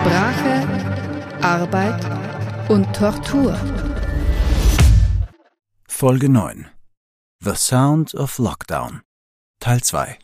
Sprache, Arbeit und Tortur. Folge 9 The Sound of Lockdown. Teil 2